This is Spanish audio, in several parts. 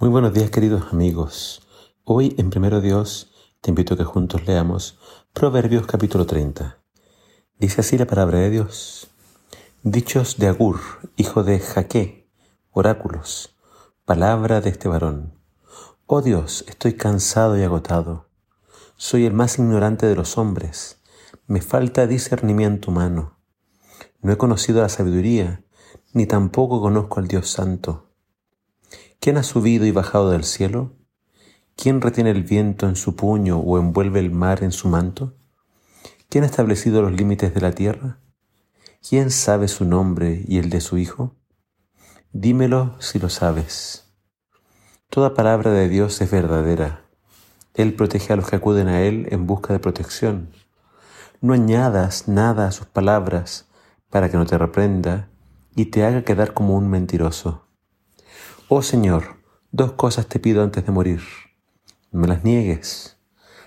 Muy buenos días queridos amigos. Hoy en Primero Dios te invito a que juntos leamos Proverbios capítulo 30. Dice así la palabra de Dios. Dichos de Agur, hijo de Jaque, oráculos, palabra de este varón. Oh Dios, estoy cansado y agotado. Soy el más ignorante de los hombres. Me falta discernimiento humano. No he conocido la sabiduría, ni tampoco conozco al Dios Santo. ¿Quién ha subido y bajado del cielo? ¿Quién retiene el viento en su puño o envuelve el mar en su manto? ¿Quién ha establecido los límites de la tierra? ¿Quién sabe su nombre y el de su Hijo? Dímelo si lo sabes. Toda palabra de Dios es verdadera. Él protege a los que acuden a Él en busca de protección. No añadas nada a sus palabras para que no te reprenda y te haga quedar como un mentiroso. Oh Señor, dos cosas te pido antes de morir. No me las niegues.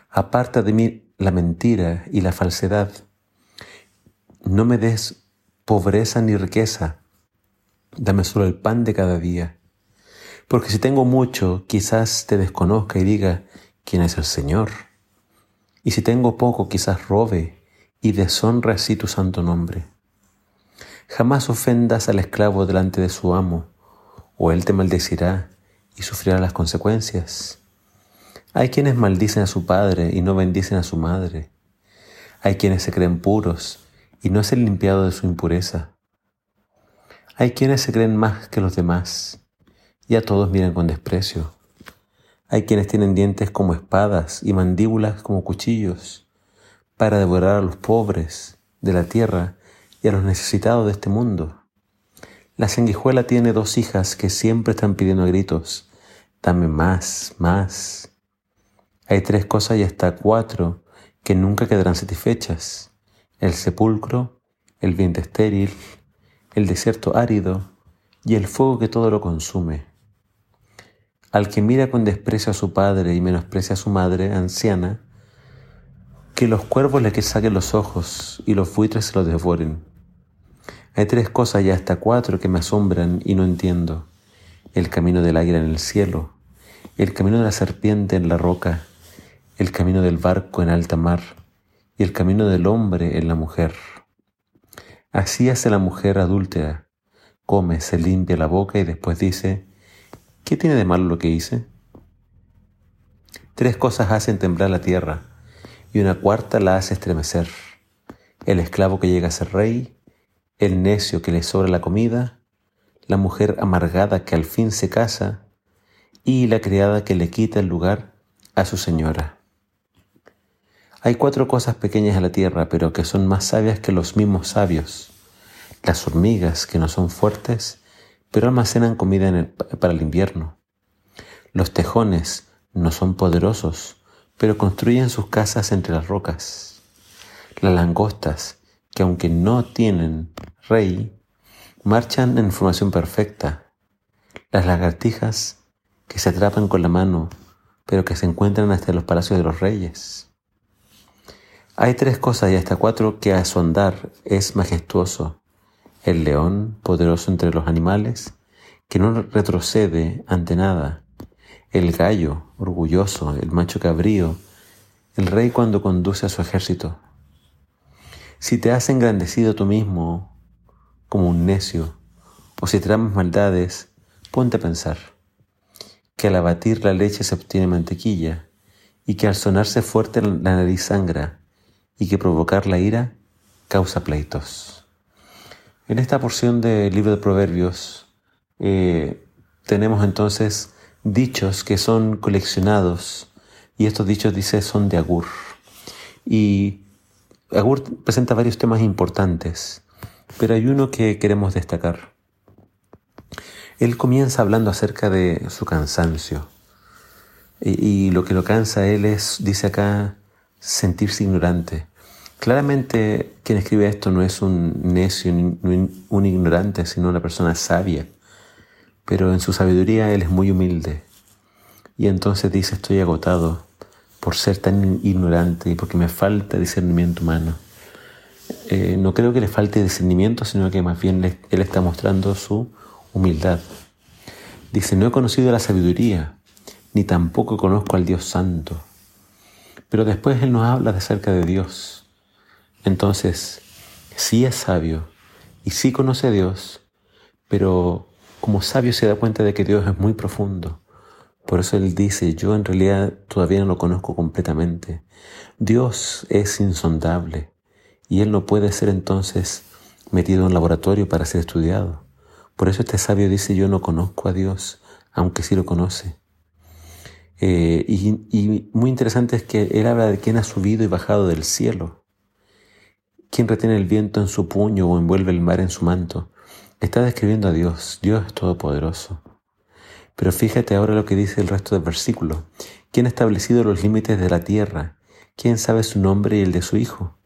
Aparta de mí la mentira y la falsedad. No me des pobreza ni riqueza. Dame solo el pan de cada día. Porque si tengo mucho, quizás te desconozca y diga quién es el Señor. Y si tengo poco, quizás robe y deshonre así tu santo nombre. Jamás ofendas al esclavo delante de su amo o él te maldecirá y sufrirá las consecuencias. Hay quienes maldicen a su padre y no bendicen a su madre. Hay quienes se creen puros y no es el limpiado de su impureza. Hay quienes se creen más que los demás y a todos miran con desprecio. Hay quienes tienen dientes como espadas y mandíbulas como cuchillos para devorar a los pobres de la tierra y a los necesitados de este mundo. La sanguijuela tiene dos hijas que siempre están pidiendo gritos, dame más, más. Hay tres cosas y hasta cuatro que nunca quedarán satisfechas. El sepulcro, el viento estéril, el desierto árido y el fuego que todo lo consume. Al que mira con desprecio a su padre y menosprecia a su madre anciana, que los cuervos le que saquen los ojos y los buitres se los devoren. Hay tres cosas y hasta cuatro que me asombran y no entiendo. El camino del águila en el cielo, el camino de la serpiente en la roca, el camino del barco en alta mar y el camino del hombre en la mujer. Así hace la mujer adúltera, come, se limpia la boca y después dice, ¿qué tiene de malo lo que hice? Tres cosas hacen temblar la tierra y una cuarta la hace estremecer. El esclavo que llega a ser rey, el necio que le sobra la comida, la mujer amargada que al fin se casa y la criada que le quita el lugar a su señora. Hay cuatro cosas pequeñas en la tierra, pero que son más sabias que los mismos sabios. Las hormigas, que no son fuertes, pero almacenan comida para el invierno. Los tejones no son poderosos, pero construyen sus casas entre las rocas. Las langostas, que aunque no tienen rey, marchan en formación perfecta. Las lagartijas que se atrapan con la mano, pero que se encuentran hasta los palacios de los reyes. Hay tres cosas y hasta cuatro que a su andar es majestuoso. El león, poderoso entre los animales, que no retrocede ante nada. El gallo, orgulloso, el macho cabrío, el rey cuando conduce a su ejército. Si te has engrandecido tú mismo como un necio, o si tramas maldades, ponte a pensar que al abatir la leche se obtiene mantequilla, y que al sonarse fuerte la nariz sangra, y que provocar la ira causa pleitos. En esta porción del libro de Proverbios eh, tenemos entonces dichos que son coleccionados, y estos dichos, dice, son de Agur. Y Agur presenta varios temas importantes, pero hay uno que queremos destacar. Él comienza hablando acerca de su cansancio. Y, lo que lo cansa a él es, dice acá, sentirse ignorante. Claramente quien escribe esto no es un necio, un, un ignorante, sino una persona sabia. Pero en su sabiduría él es muy humilde. Y entonces dice, estoy agotado, por ser tan ignorante y porque me falta discernimiento humano. Eh, no creo que le falte discernimiento, sino que más bien él está mostrando su humildad. Dice, no he conocido la sabiduría, ni tampoco conozco al Dios Santo. Pero después Él nos habla de acerca de Dios. Entonces, sí es sabio y sí conoce a Dios, pero como sabio se da cuenta de que Dios es muy profundo. Por eso Él dice, yo en realidad todavía no lo conozco completamente. Dios es insondable y Él no puede ser entonces metido en un laboratorio para ser estudiado. Por eso este sabio dice, yo no conozco a Dios, aunque sí lo conoce. Eh, y, muy interesante es que él habla de quien ha subido y bajado del cielo, quien retiene el viento en su puño o envuelve el mar en su manto. Está describiendo a Dios, Dios es todopoderoso. Pero fíjate ahora lo que dice el resto del versículo. ¿Quién ha establecido los límites de la tierra? ¿Quién sabe su nombre y el de su Hijo?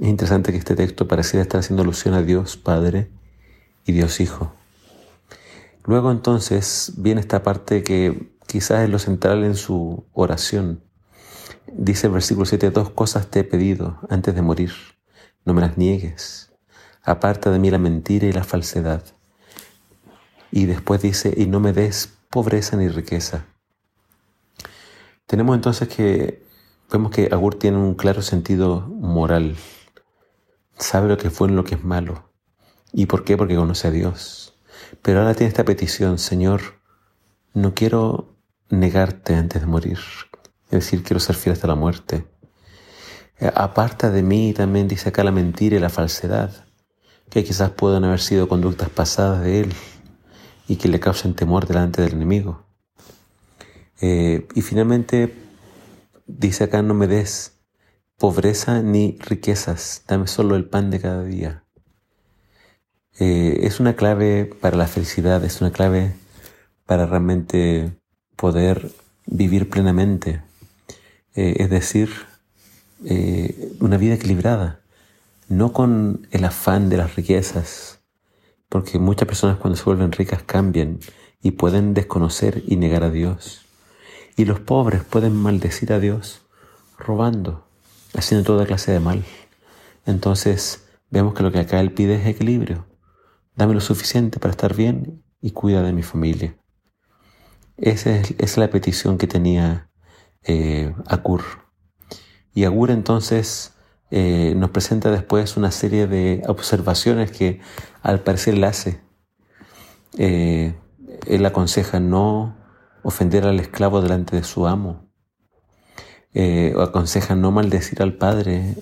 Es interesante que este texto pareciera estar haciendo alusión a Dios Padre y Dios Hijo. Luego entonces viene esta parte que quizás es lo central en su oración. Dice el versículo 7, dos cosas te he pedido antes de morir, no me las niegues, aparta de mí la mentira y la falsedad. Y después dice, y no me des pobreza ni riqueza. Tenemos entonces que, vemos que Agur tiene un claro sentido moral, sabe lo que fue y lo que es malo. ¿Y por qué? Porque conoce a Dios. Pero ahora tiene esta petición, Señor, no quiero negarte antes de morir. Es decir, quiero ser fiel hasta la muerte. Eh, aparta de mí también, dice acá, la mentira y la falsedad, que quizás puedan haber sido conductas pasadas de él y que le causen temor delante del enemigo. Eh, y finalmente, dice acá, no me des pobreza ni riquezas, dame solo el pan de cada día. Eh, es una clave para la felicidad, es una clave para realmente poder vivir plenamente, eh, es decir, una vida equilibrada, no con el afán de las riquezas, porque muchas personas cuando se vuelven ricas cambian y pueden desconocer y negar a Dios. Y los pobres pueden maldecir a Dios robando, haciendo toda clase de mal. Entonces, vemos que lo que acá Él pide es equilibrio. Dame lo suficiente para estar bien y cuida de mi familia. Esa es, la petición que tenía eh. Y Agur entonces eh, nos presenta después una serie de observaciones que al parecer le hace. Eh, él aconseja no ofender al esclavo delante de su amo. o aconseja no maldecir al padre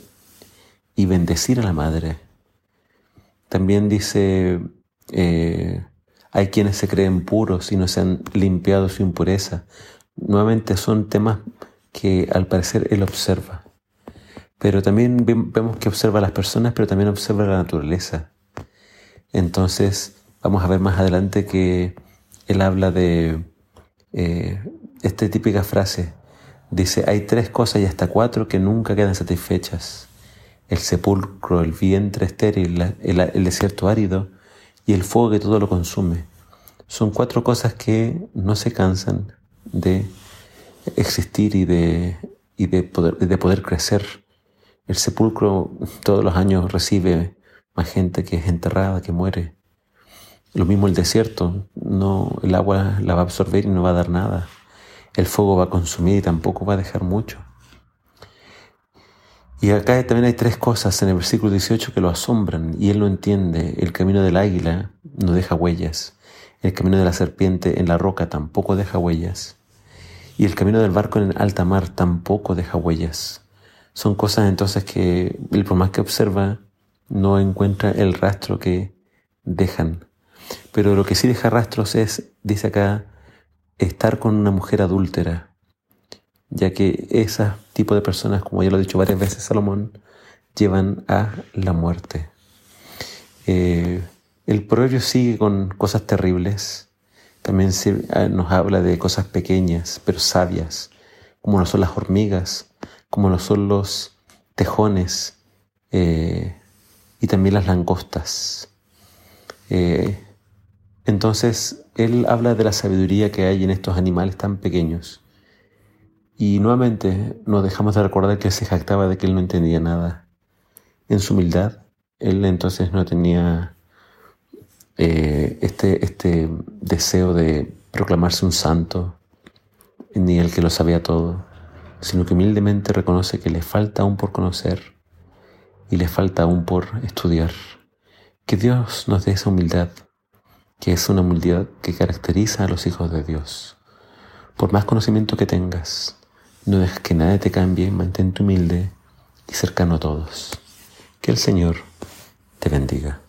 y bendecir a la madre. También dice hay quienes se creen puros y no se han limpiado su impureza. Nuevamente son temas que al parecer él observa. Pero también vemos que observa a las personas, pero también observa la naturaleza. Entonces vamos a ver más adelante que él habla de eh, esta típica frase. Dice, hay tres cosas y hasta cuatro que nunca quedan satisfechas. El sepulcro, el vientre estéril, el desierto árido y el fuego que todo lo consume. Son cuatro cosas que no se cansan de existir y de, y de, poder, de poder crecer. El sepulcro todos los años recibe más gente que es enterrada, que muere. Lo mismo el desierto, no, el agua la va a absorber y no va a dar nada. El fuego va a consumir y tampoco va a dejar mucho. Y acá también hay tres cosas en el versículo 18 que lo asombran y él no entiende. El camino del águila no deja huellas. El camino de la serpiente en la roca tampoco deja huellas. Y el camino del barco en alta mar tampoco deja huellas. Son cosas entonces que el por que observa no encuentra el rastro que dejan. Pero lo que sí deja rastros es, dice acá, estar con una mujer adúltera, ya que ese tipo de personas, como ya lo ha dicho varias veces Salomón, llevan a la muerte. Eh, el proverbio sigue con cosas terribles. También ah, nos habla de cosas pequeñas, pero sabias, como lo son las hormigas, como lo son los tejones eh, y también las langostas. Eh, entonces, él habla de la sabiduría que hay en estos animales tan pequeños. Y nuevamente nos dejamos de recordar que se jactaba de que él no entendía nada. En su humildad, él entonces no tenía eh, este, este deseo de proclamarse un santo, ni el que lo sabía todo, sino que humildemente reconoce que le falta aún por conocer y le falta aún por estudiar. Que Dios nos dé esa humildad, que es una humildad que caracteriza a los hijos de Dios. Por más conocimiento que tengas, no dejes que nadie te cambie, mantente humilde y cercano a todos. Que el Señor te bendiga.